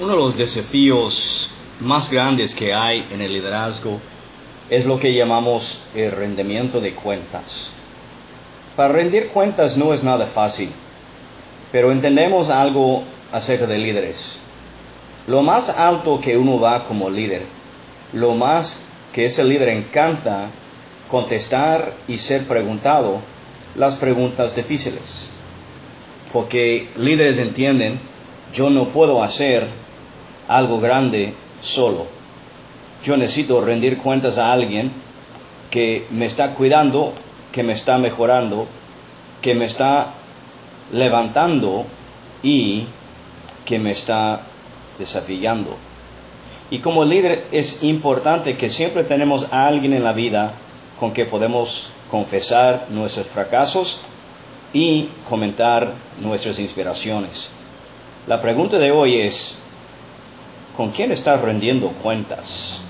Uno de los desafíos más grandes que hay en el liderazgo es lo que llamamos el rendimiento de cuentas. Para rendir cuentas no es nada fácil, pero entendemos algo acerca de líderes. Lo más alto que uno va como líder, lo más que ese líder encanta contestar y ser preguntado las preguntas difíciles. Porque líderes entienden, yo no puedo hacer algo grande solo. Yo necesito rendir cuentas a alguien que me está cuidando, que me está mejorando, que me está levantando y que me está desafiando. Y como líder es importante que siempre tenemos a alguien en la vida con que podemos confesar nuestros fracasos y comentar nuestras inspiraciones. La pregunta de hoy es, ¿con quién estás rendiendo cuentas?